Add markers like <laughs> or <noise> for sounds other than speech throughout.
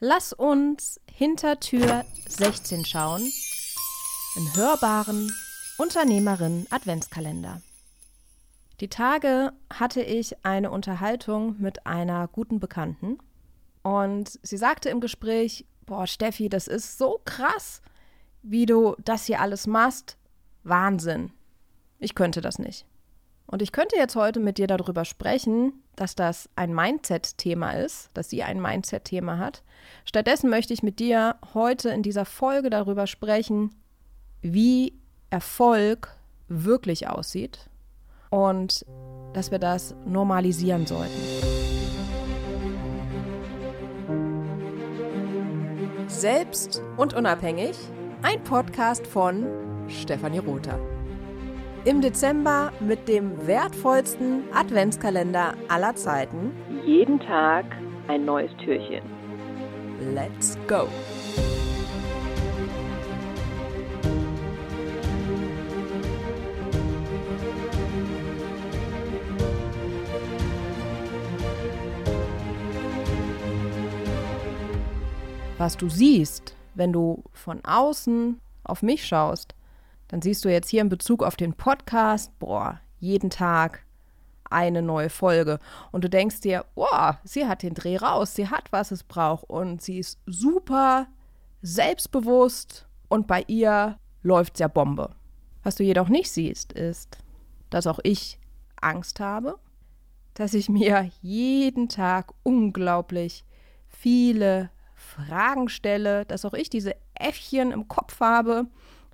Lass uns hinter Tür 16 schauen. Im hörbaren Unternehmerin Adventskalender. Die Tage hatte ich eine Unterhaltung mit einer guten Bekannten und sie sagte im Gespräch, boah Steffi, das ist so krass, wie du das hier alles machst. Wahnsinn. Ich könnte das nicht. Und ich könnte jetzt heute mit dir darüber sprechen, dass das ein Mindset-Thema ist, dass sie ein Mindset-Thema hat. Stattdessen möchte ich mit dir heute in dieser Folge darüber sprechen, wie Erfolg wirklich aussieht und dass wir das normalisieren sollten. Selbst und unabhängig, ein Podcast von Stefanie Rother im Dezember mit dem wertvollsten Adventskalender aller Zeiten. Jeden Tag ein neues Türchen. Let's go! Was du siehst, wenn du von außen auf mich schaust, dann siehst du jetzt hier in Bezug auf den Podcast, boah, jeden Tag eine neue Folge. Und du denkst dir, boah, sie hat den Dreh raus, sie hat, was es braucht. Und sie ist super selbstbewusst und bei ihr läuft ja Bombe. Was du jedoch nicht siehst, ist, dass auch ich Angst habe, dass ich mir jeden Tag unglaublich viele Fragen stelle, dass auch ich diese Äffchen im Kopf habe,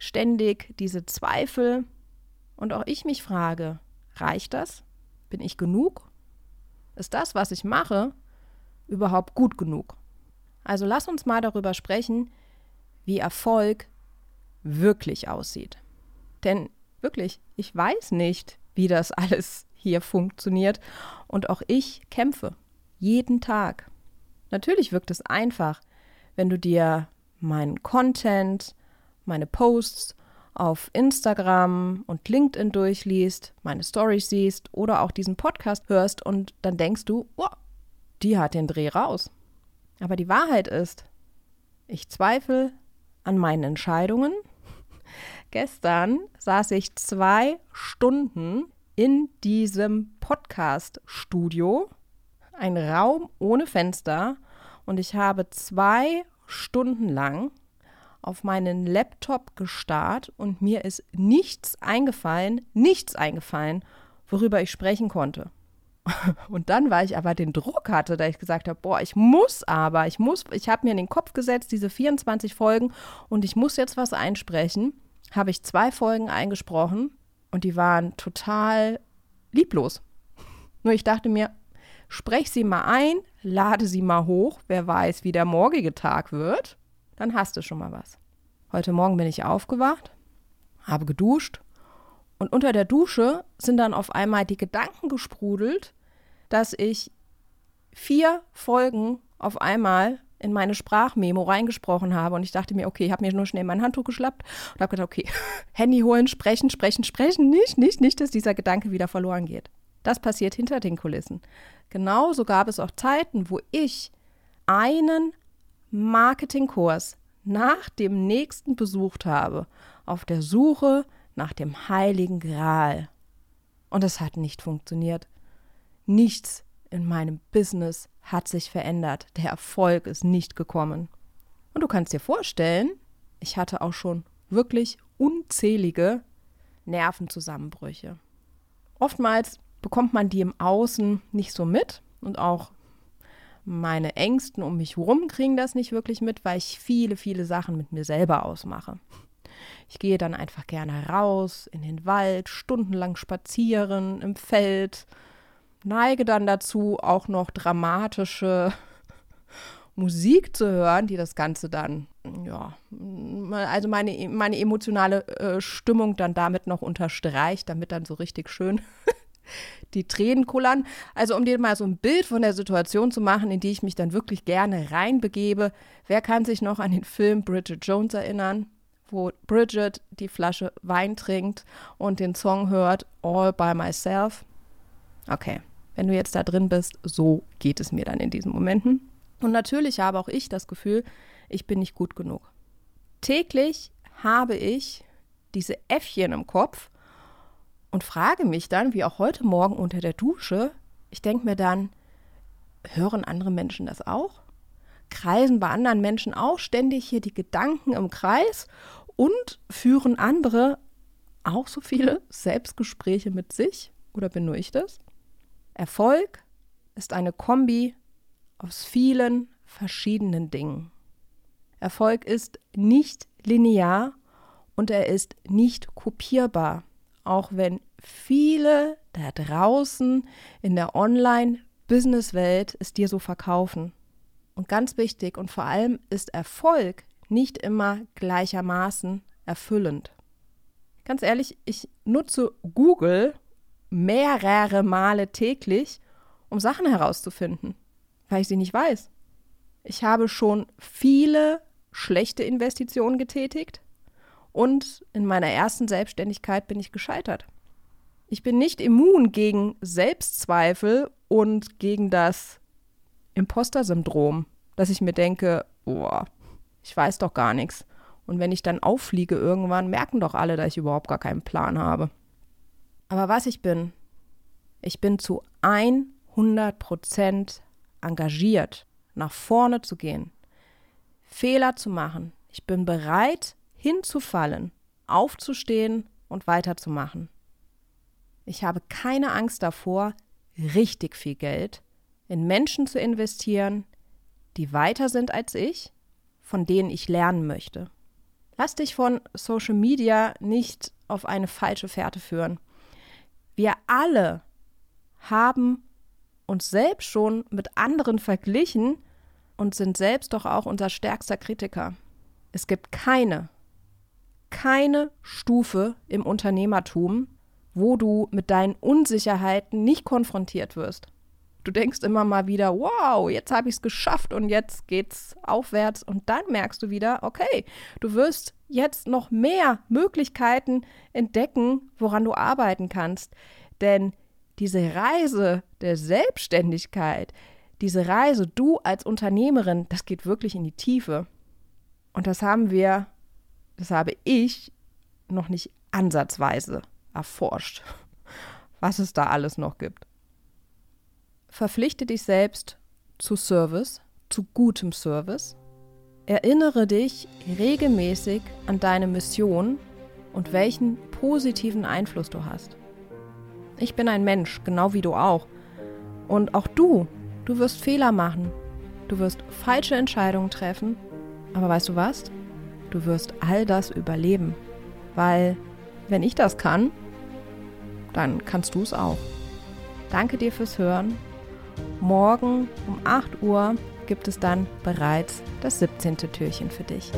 ständig diese Zweifel und auch ich mich frage, reicht das? Bin ich genug? Ist das, was ich mache, überhaupt gut genug? Also lass uns mal darüber sprechen, wie Erfolg wirklich aussieht. Denn wirklich, ich weiß nicht, wie das <laughs> alles hier funktioniert und auch ich kämpfe jeden Tag. Natürlich wirkt es einfach, wenn du dir meinen Content, meine Posts auf Instagram und LinkedIn durchliest, meine Stories siehst oder auch diesen Podcast hörst und dann denkst du, wow, die hat den Dreh raus. Aber die Wahrheit ist, ich zweifle an meinen Entscheidungen. <laughs> Gestern saß ich zwei Stunden in diesem Podcast-Studio, ein Raum ohne Fenster, und ich habe zwei Stunden lang auf meinen Laptop gestarrt und mir ist nichts eingefallen, nichts eingefallen, worüber ich sprechen konnte. <laughs> Und dann, weil ich aber den Druck hatte, da ich gesagt habe, boah, ich muss aber, ich muss, ich habe mir in den Kopf gesetzt, diese 24 Folgen und ich muss jetzt was einsprechen, habe ich zwei Folgen eingesprochen und die waren total lieblos. <laughs> Nur ich dachte mir, sprech sie mal ein, lade sie mal hoch, wer weiß, wie der morgige Tag wird dann hast du schon mal was. Heute Morgen bin ich aufgewacht, habe geduscht und unter der Dusche sind dann auf einmal die Gedanken gesprudelt, dass ich vier Folgen auf einmal in meine Sprachmemo reingesprochen habe und ich dachte mir, okay, ich habe mir nur schnell mein Handtuch geschlappt und habe gedacht, okay, <laughs> Handy holen, sprechen, sprechen, sprechen, nicht, nicht, nicht, dass dieser Gedanke wieder verloren geht. Das passiert hinter den Kulissen. Genauso gab es auch Zeiten, wo ich einen Marketingkurs nach dem nächsten besucht habe, auf der Suche nach dem heiligen Gral. Und es hat nicht funktioniert. Nichts in meinem Business hat sich verändert. Der Erfolg ist nicht gekommen. Und du kannst dir vorstellen, ich hatte auch schon wirklich unzählige Nervenzusammenbrüche. Oftmals bekommt man die im Außen nicht so mit und auch meine Ängsten um mich herum kriegen das nicht wirklich mit, weil ich viele, viele Sachen mit mir selber ausmache. Ich gehe dann einfach gerne raus in den Wald, stundenlang spazieren im Feld, neige dann dazu, auch noch dramatische <laughs> Musik zu hören, die das Ganze dann, ja, also meine, meine emotionale äh, Stimmung dann damit noch unterstreicht, damit dann so richtig schön <laughs> <laughs> die Tränen kullern. Also um dir mal so ein Bild von der Situation zu machen, in die ich mich dann wirklich gerne reinbegebe. Wer kann sich noch an den Film Bridget Jones erinnern, wo Bridget die Flasche Wein trinkt und den Song hört All by Myself? Okay, wenn du jetzt da drin bist, so geht es mir dann in diesen Momenten. Und natürlich habe auch ich das Gefühl, ich bin nicht gut genug. Täglich habe ich diese Äffchen im Kopf und frage mich dann, wie auch heute Morgen unter der Dusche, ich denke mir dann, hören andere Menschen das auch? Kreisen bei anderen Menschen auch ständig hier die Gedanken im Kreis und führen andere auch so viele Selbstgespräche mit sich? Oder bin nur ich das? Erfolg ist eine Kombi aus vielen verschiedenen Dingen. Erfolg ist nicht linear und er ist nicht kopierbar, auch wenn viele da draußen in der Online-Business-Welt es dir so verkaufen. Und ganz wichtig und vor allem ist Erfolg nicht immer gleichermaßen erfüllend. Ganz ehrlich, ich nutze Google mehrere Male täglich, um Sachen herauszufinden, weil ich sie nicht weiß. Ich habe schon viele schlechte Investitionen getätigt und in meiner ersten Selbstständigkeit bin ich gescheitert. Ich bin nicht immun gegen Selbstzweifel und gegen das Imposter-Syndrom, dass ich mir denke, boah, ich weiß doch gar nichts. Und wenn ich dann auffliege irgendwann, merken doch alle, dass ich überhaupt gar keinen Plan habe. Aber was ich bin, ich bin zu 100 Prozent engagiert, nach vorne zu gehen, Fehler zu machen. Ich bin bereit, hinzufallen, aufzustehen und weiterzumachen. Ich habe keine Angst davor, richtig viel Geld in Menschen zu investieren, die weiter sind als ich, von denen ich lernen möchte. Lass dich von Social Media nicht auf eine falsche Fährte führen. Wir alle haben uns selbst schon mit anderen verglichen und sind selbst doch auch unser stärkster Kritiker. Es gibt keine, keine Stufe im Unternehmertum, wo du mit deinen Unsicherheiten nicht konfrontiert wirst. Du denkst immer mal wieder, wow, jetzt habe ich es geschafft und jetzt geht's aufwärts und dann merkst du wieder, okay, du wirst jetzt noch mehr Möglichkeiten entdecken, woran du arbeiten kannst. Denn diese Reise der Selbstständigkeit, diese Reise, du als Unternehmerin, das geht wirklich in die Tiefe. Und das haben wir, das habe ich noch nicht ansatzweise erforscht, <laughs> was es da alles noch gibt. Verpflichte dich selbst zu Service, zu gutem Service. Erinnere dich regelmäßig an deine Mission und welchen positiven Einfluss du hast. Ich bin ein Mensch, genau wie du auch. Und auch du, du wirst Fehler machen. Du wirst falsche Entscheidungen treffen. Aber weißt du was? Du wirst all das überleben. Weil, wenn ich das kann, dann kannst du es auch. Danke dir fürs Hören Morgen um 8 Uhr gibt es dann bereits das 17. Türchen für dich.